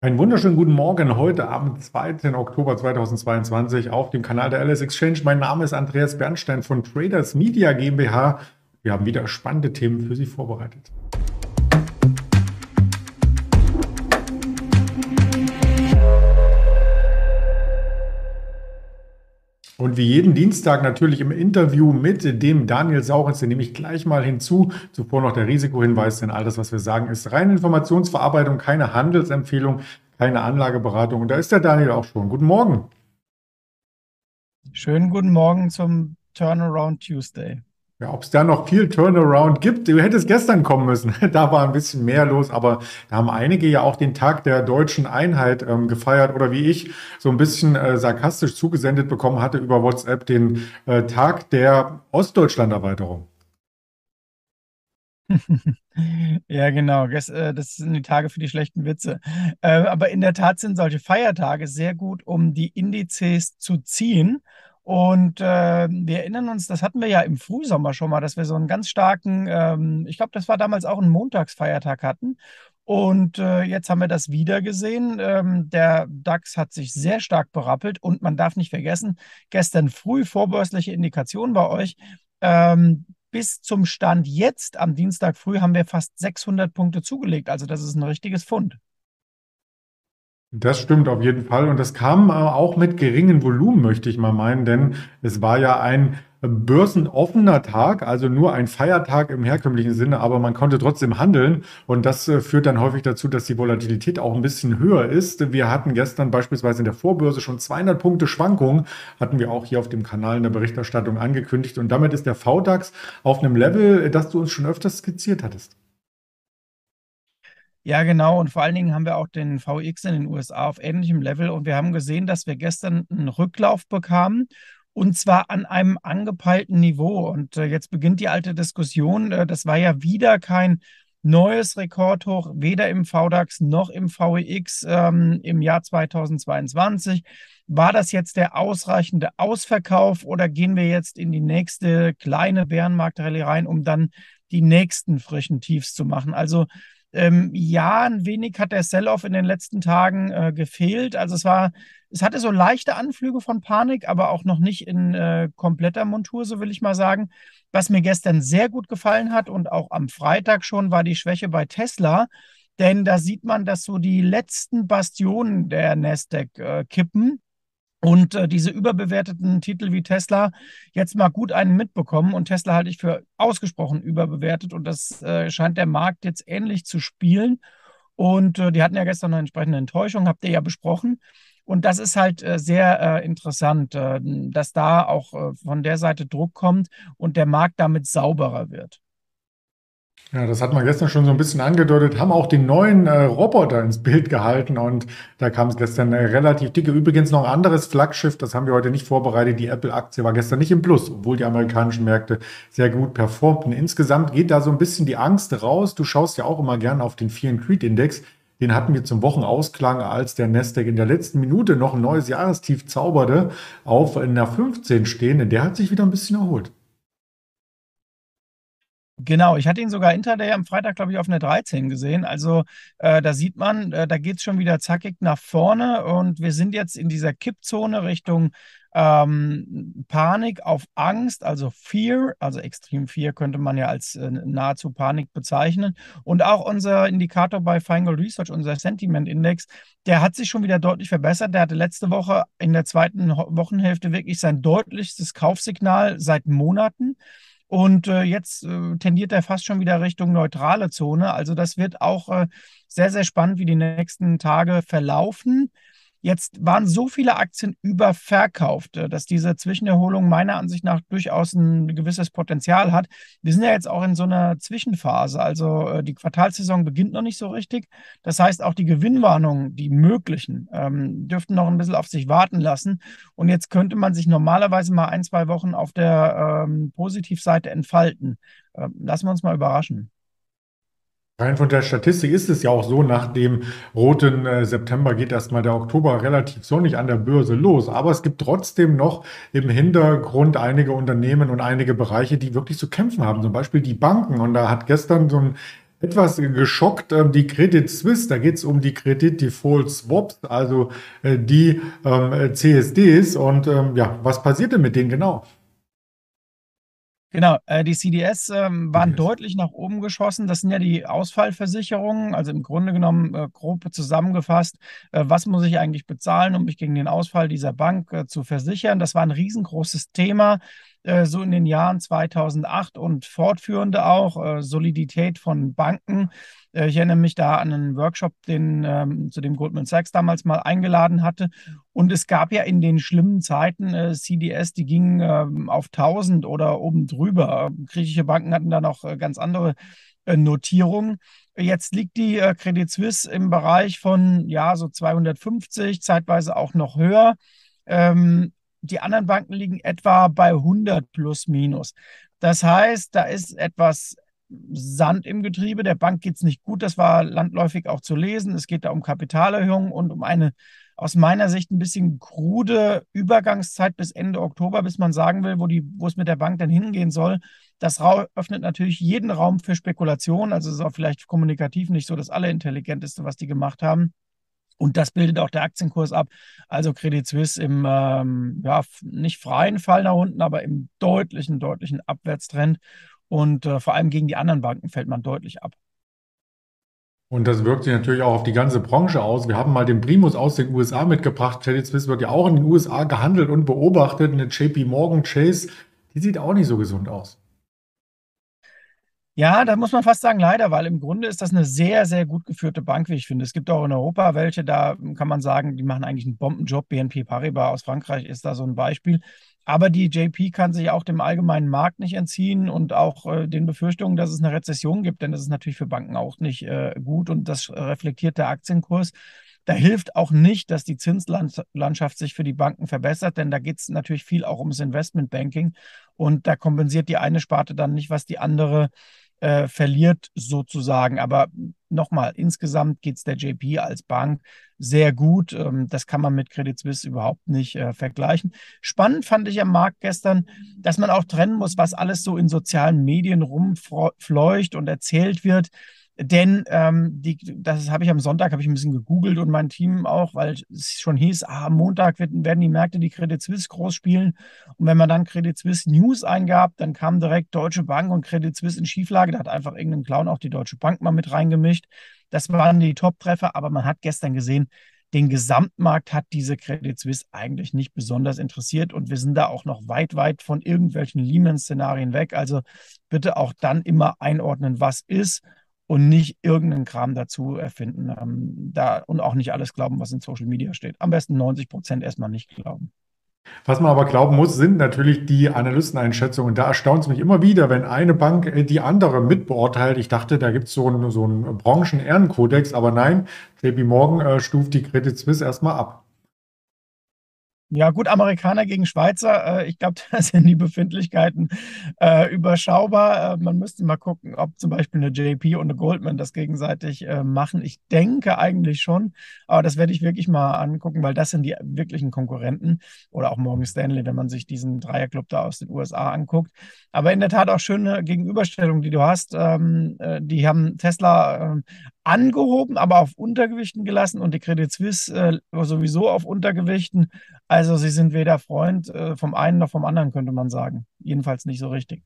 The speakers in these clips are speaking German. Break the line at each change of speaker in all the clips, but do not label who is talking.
Einen wunderschönen guten Morgen heute am 2. Oktober 2022 auf dem Kanal der LS Exchange. Mein Name ist Andreas Bernstein von Traders Media GmbH. Wir haben wieder spannende Themen für Sie vorbereitet. Und wie jeden Dienstag natürlich im Interview mit dem Daniel Sauritz, den nehme ich gleich mal hinzu. Zuvor noch der Risikohinweis, denn all das, was wir sagen, ist reine Informationsverarbeitung, keine Handelsempfehlung, keine Anlageberatung. Und da ist der Daniel auch schon. Guten Morgen.
Schönen guten Morgen zum Turnaround Tuesday.
Ja, ob es da noch viel Turnaround gibt, du hättest gestern kommen müssen. Da war ein bisschen mehr los, aber da haben einige ja auch den Tag der deutschen Einheit ähm, gefeiert oder wie ich so ein bisschen äh, sarkastisch zugesendet bekommen hatte über WhatsApp den äh, Tag der Ostdeutschland-Erweiterung.
Ja, genau. Das, äh, das sind die Tage für die schlechten Witze. Äh, aber in der Tat sind solche Feiertage sehr gut, um die Indizes zu ziehen und äh, wir erinnern uns, das hatten wir ja im Frühsommer schon mal, dass wir so einen ganz starken, ähm, ich glaube, das war damals auch ein Montagsfeiertag hatten. Und äh, jetzt haben wir das wieder gesehen. Ähm, der DAX hat sich sehr stark berappelt und man darf nicht vergessen, gestern früh vorbörsliche Indikation bei euch. Ähm, bis zum Stand jetzt am Dienstag früh haben wir fast 600 Punkte zugelegt. Also das ist ein richtiges Fund.
Das stimmt auf jeden Fall. Und das kam äh, auch mit geringen Volumen, möchte ich mal meinen, denn es war ja ein börsenoffener Tag, also nur ein Feiertag im herkömmlichen Sinne, aber man konnte trotzdem handeln. Und das äh, führt dann häufig dazu, dass die Volatilität auch ein bisschen höher ist. Wir hatten gestern beispielsweise in der Vorbörse schon 200 Punkte Schwankungen, hatten wir auch hier auf dem Kanal in der Berichterstattung angekündigt. Und damit ist der VDAX auf einem Level, das du uns schon öfters skizziert hattest.
Ja, genau. Und vor allen Dingen haben wir auch den VX in den USA auf ähnlichem Level. Und wir haben gesehen, dass wir gestern einen Rücklauf bekamen. Und zwar an einem angepeilten Niveau. Und äh, jetzt beginnt die alte Diskussion. Äh, das war ja wieder kein neues Rekordhoch, weder im VDAX noch im VEX ähm, im Jahr 2022. War das jetzt der ausreichende Ausverkauf oder gehen wir jetzt in die nächste kleine Bärenmarktrallye rein, um dann die nächsten frischen Tiefs zu machen? Also ähm, ja, ein wenig hat der Sell-off in den letzten Tagen äh, gefehlt. Also es war, es hatte so leichte Anflüge von Panik, aber auch noch nicht in äh, kompletter Montur, so will ich mal sagen. Was mir gestern sehr gut gefallen hat und auch am Freitag schon, war die Schwäche bei Tesla. Denn da sieht man, dass so die letzten Bastionen der Nasdaq äh, kippen und äh, diese überbewerteten Titel wie Tesla jetzt mal gut einen mitbekommen. Und Tesla halte ich für ausgesprochen überbewertet. Und das äh, scheint der Markt jetzt ähnlich zu spielen. Und äh, die hatten ja gestern eine entsprechende Enttäuschung, habt ihr ja besprochen. Und das ist halt äh, sehr äh, interessant, äh, dass da auch von der Seite Druck kommt und der Markt damit sauberer wird.
Ja, das hat man gestern schon so ein bisschen angedeutet, haben auch den neuen äh, Roboter ins Bild gehalten und da kam es gestern äh, relativ dicke. Übrigens noch ein anderes Flaggschiff, das haben wir heute nicht vorbereitet. Die Apple-Aktie war gestern nicht im Plus, obwohl die amerikanischen Märkte sehr gut performten. Insgesamt geht da so ein bisschen die Angst raus. Du schaust ja auch immer gerne auf den Fear and Creed Index. Den hatten wir zum Wochenausklang, als der Nasdaq in der letzten Minute noch ein neues Jahrestief zauberte, auf einer 15 stehen. Der hat sich wieder ein bisschen erholt.
Genau, ich hatte ihn sogar Intraday am Freitag, glaube ich, auf eine 13 gesehen. Also äh, da sieht man, äh, da geht es schon wieder zackig nach vorne und wir sind jetzt in dieser Kippzone Richtung ähm, Panik auf Angst, also Fear, also Extrem Fear könnte man ja als äh, nahezu Panik bezeichnen. Und auch unser Indikator bei Final Research, unser Sentiment Index, der hat sich schon wieder deutlich verbessert. Der hatte letzte Woche in der zweiten Wochenhälfte wirklich sein deutlichstes Kaufsignal seit Monaten. Und äh, jetzt äh, tendiert er fast schon wieder Richtung neutrale Zone. Also das wird auch äh, sehr, sehr spannend, wie die nächsten Tage verlaufen. Jetzt waren so viele Aktien überverkauft, äh, dass diese Zwischenerholung meiner Ansicht nach durchaus ein gewisses Potenzial hat. Wir sind ja jetzt auch in so einer Zwischenphase. Also äh, die Quartalsaison beginnt noch nicht so richtig. Das heißt, auch die Gewinnwarnungen, die möglichen, ähm, dürften noch ein bisschen auf sich warten lassen. Und jetzt könnte man sich normalerweise mal ein, zwei Wochen auf der ähm, Positivseite entfalten. Ähm, lassen wir uns mal überraschen.
Rein von der Statistik ist es ja auch so, nach dem roten äh, September geht erstmal der Oktober relativ sonnig an der Börse los. Aber es gibt trotzdem noch im Hintergrund einige Unternehmen und einige Bereiche, die wirklich zu kämpfen haben. Zum Beispiel die Banken. Und da hat gestern so ein etwas geschockt. Ähm, die Credit Suisse, da geht es um die Credit Default Swaps, also äh, die ähm, CSDs. Und ähm, ja, was passiert denn mit denen genau?
Genau, äh, die CDS ähm, waren CDS. deutlich nach oben geschossen. Das sind ja die Ausfallversicherungen. Also im Grunde genommen äh, grob zusammengefasst, äh, was muss ich eigentlich bezahlen, um mich gegen den Ausfall dieser Bank äh, zu versichern? Das war ein riesengroßes Thema, so in den Jahren 2008 und fortführende auch. Äh, Solidität von Banken. Ich erinnere mich da an einen Workshop, den, ähm, zu dem Goldman Sachs damals mal eingeladen hatte. Und es gab ja in den schlimmen Zeiten äh, CDS, die gingen ähm, auf 1000 oder oben drüber. Griechische Banken hatten da noch äh, ganz andere äh, Notierungen. Jetzt liegt die äh, Credit Suisse im Bereich von ja so 250, zeitweise auch noch höher. Ähm, die anderen Banken liegen etwa bei 100 plus minus. Das heißt, da ist etwas Sand im Getriebe. Der Bank geht es nicht gut. Das war landläufig auch zu lesen. Es geht da um Kapitalerhöhungen und um eine aus meiner Sicht ein bisschen krude Übergangszeit bis Ende Oktober, bis man sagen will, wo, die, wo es mit der Bank dann hingehen soll. Das öffnet natürlich jeden Raum für Spekulation. Also es ist auch vielleicht kommunikativ nicht so das Allerintelligenteste, was die gemacht haben. Und das bildet auch der Aktienkurs ab. Also Credit Suisse im, ähm, ja, nicht freien Fall nach unten, aber im deutlichen, deutlichen Abwärtstrend. Und äh, vor allem gegen die anderen Banken fällt man deutlich ab.
Und das wirkt sich natürlich auch auf die ganze Branche aus. Wir haben mal den Primus aus den USA mitgebracht. Credit Suisse wird ja auch in den USA gehandelt und beobachtet. Eine JP Morgan Chase, die sieht auch nicht so gesund aus.
Ja, da muss man fast sagen, leider, weil im Grunde ist das eine sehr, sehr gut geführte Bank, wie ich finde. Es gibt auch in Europa welche, da kann man sagen, die machen eigentlich einen Bombenjob. BNP Paribas aus Frankreich ist da so ein Beispiel. Aber die JP kann sich auch dem allgemeinen Markt nicht entziehen und auch äh, den Befürchtungen, dass es eine Rezession gibt, denn das ist natürlich für Banken auch nicht äh, gut und das reflektiert der Aktienkurs. Da hilft auch nicht, dass die Zinslandschaft sich für die Banken verbessert, denn da geht es natürlich viel auch ums Investmentbanking und da kompensiert die eine Sparte dann nicht, was die andere äh, verliert sozusagen. Aber nochmal, insgesamt geht es der JP als Bank sehr gut. Ähm, das kann man mit Credit Suisse überhaupt nicht äh, vergleichen. Spannend fand ich am Markt gestern, dass man auch trennen muss, was alles so in sozialen Medien rumfleucht und erzählt wird. Denn ähm, die, das habe ich am Sonntag, habe ich ein bisschen gegoogelt und mein Team auch, weil es schon hieß, ah, am Montag wird, werden die Märkte die Credit Suisse groß spielen. Und wenn man dann Credit Suisse News eingab, dann kam direkt Deutsche Bank und Credit Suisse in Schieflage. Da hat einfach irgendein Clown auch die Deutsche Bank mal mit reingemischt. Das waren die Top-Treffer, aber man hat gestern gesehen, den Gesamtmarkt hat diese Credit Suisse eigentlich nicht besonders interessiert und wir sind da auch noch weit, weit von irgendwelchen Lehman-Szenarien weg. Also bitte auch dann immer einordnen, was ist und nicht irgendeinen Kram dazu erfinden. Ähm, da, und auch nicht alles glauben, was in Social Media steht. Am besten 90 Prozent erstmal nicht glauben.
Was man aber glauben muss, sind natürlich die Analysteneinschätzungen. Da erstaunt es mich immer wieder, wenn eine Bank äh, die andere mitbeurteilt. Ich dachte, da gibt es so einen, so einen Branchen-Ehrenkodex, aber nein, JP Morgan äh, stuft die Credit Suisse erstmal ab.
Ja, gut, Amerikaner gegen Schweizer. Äh, ich glaube, da sind die Befindlichkeiten äh, überschaubar. Äh, man müsste mal gucken, ob zum Beispiel eine JP und eine Goldman das gegenseitig äh, machen. Ich denke eigentlich schon, aber das werde ich wirklich mal angucken, weil das sind die wirklichen Konkurrenten. Oder auch Morgan Stanley, wenn man sich diesen Dreierclub da aus den USA anguckt. Aber in der Tat auch schöne Gegenüberstellung, die du hast. Ähm, äh, die haben Tesla ähm, angehoben, aber auf Untergewichten gelassen und die Credit Suisse äh, sowieso auf Untergewichten. Also sie sind weder Freund äh, vom einen noch vom anderen, könnte man sagen. Jedenfalls nicht so richtig.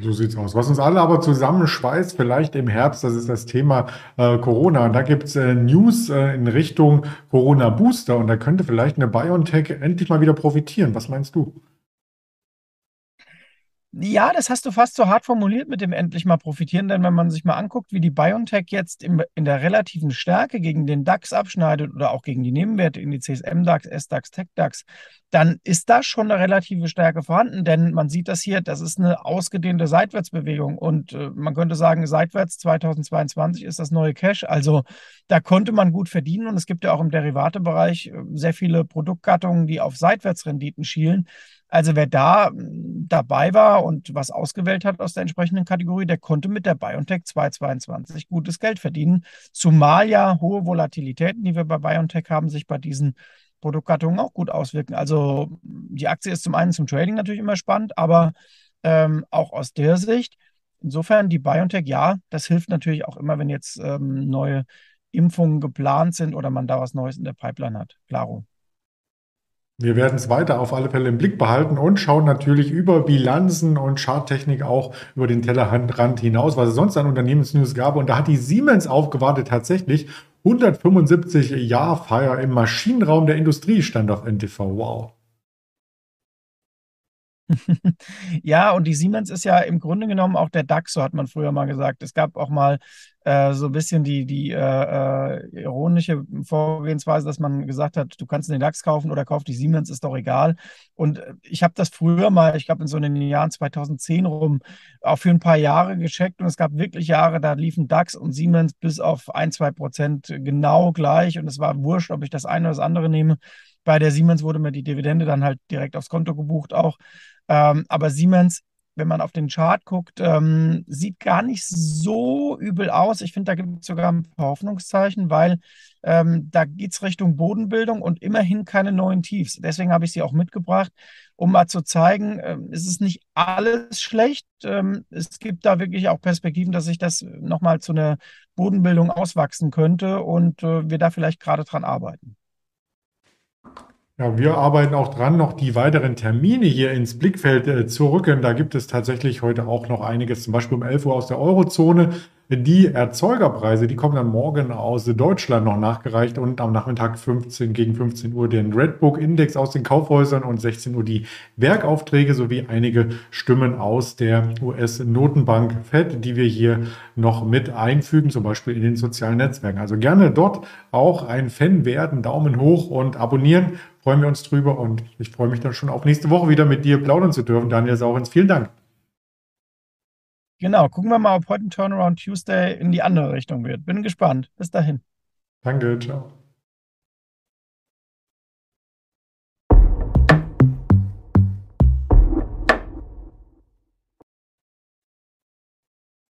So sieht's aus. Was uns alle aber zusammenschweißt, vielleicht im Herbst, das ist das Thema äh, Corona. Und da gibt's äh, News äh, in Richtung Corona-Booster und da könnte vielleicht eine BioNTech endlich mal wieder profitieren. Was meinst du?
Ja, das hast du fast so hart formuliert mit dem endlich mal profitieren, denn wenn man sich mal anguckt, wie die BioNTech jetzt im, in der relativen Stärke gegen den DAX abschneidet oder auch gegen die Nebenwerte Indizes MDAX, SDAX, TechDAX, dann ist da schon eine relative Stärke vorhanden, denn man sieht das hier, das ist eine ausgedehnte Seitwärtsbewegung und äh, man könnte sagen, seitwärts 2022 ist das neue Cash, also da konnte man gut verdienen und es gibt ja auch im Derivatebereich äh, sehr viele Produktgattungen, die auf Seitwärtsrenditen schielen. Also wer da hm, dabei war und was ausgewählt hat aus der entsprechenden Kategorie, der konnte mit der BioNTech 222 gutes Geld verdienen. Zumal ja hohe Volatilitäten, die wir bei BioNTech haben, sich bei diesen Produktgattungen auch gut auswirken. Also die Aktie ist zum einen zum Trading natürlich immer spannend, aber ähm, auch aus der Sicht, insofern die BioNTech, ja, das hilft natürlich auch immer, wenn jetzt ähm, neue Impfungen geplant sind oder man da was Neues in der Pipeline hat. Klaro.
Wir werden es weiter auf alle Fälle im Blick behalten und schauen natürlich über Bilanzen und Charttechnik auch über den Tellerrand hinaus, was es sonst an Unternehmensnews gab. Und da hat die Siemens aufgewartet tatsächlich 175 Jahr Feier im Maschinenraum der Industrie stand auf NTV. Wow.
Ja, und die Siemens ist ja im Grunde genommen auch der DAX, so hat man früher mal gesagt. Es gab auch mal äh, so ein bisschen die, die äh, äh, ironische Vorgehensweise, dass man gesagt hat, du kannst den DAX kaufen oder kauf die Siemens, ist doch egal. Und äh, ich habe das früher mal, ich glaube in so den Jahren 2010 rum, auch für ein paar Jahre gecheckt und es gab wirklich Jahre, da liefen DAX und Siemens bis auf ein, zwei Prozent genau gleich und es war wurscht, ob ich das eine oder das andere nehme. Bei der Siemens wurde mir die Dividende dann halt direkt aufs Konto gebucht auch. Ähm, aber Siemens, wenn man auf den Chart guckt, ähm, sieht gar nicht so übel aus. Ich finde, da gibt es sogar ein paar Hoffnungszeichen, weil ähm, da geht es Richtung Bodenbildung und immerhin keine neuen Tiefs. Deswegen habe ich sie auch mitgebracht, um mal zu zeigen, äh, es ist nicht alles schlecht. Ähm, es gibt da wirklich auch Perspektiven, dass sich das nochmal zu einer Bodenbildung auswachsen könnte und äh, wir da vielleicht gerade dran arbeiten.
Ja, wir arbeiten auch dran, noch die weiteren Termine hier ins Blickfeld äh, zu rücken. Da gibt es tatsächlich heute auch noch einiges, zum Beispiel um 11 Uhr aus der Eurozone. Die Erzeugerpreise, die kommen dann morgen aus Deutschland noch nachgereicht und am Nachmittag 15 gegen 15 Uhr den Redbook Index aus den Kaufhäusern und 16 Uhr die Werkaufträge sowie einige Stimmen aus der US-Notenbank Fed, die wir hier noch mit einfügen, zum Beispiel in den sozialen Netzwerken. Also gerne dort auch ein Fan werden, Daumen hoch und abonnieren. Freuen wir uns drüber und ich freue mich dann schon auf nächste Woche wieder mit dir plaudern zu dürfen. Daniel Saurens, vielen Dank.
Genau, gucken wir mal, ob heute ein Turnaround Tuesday in die andere Richtung wird. Bin gespannt. Bis dahin.
Danke, ciao.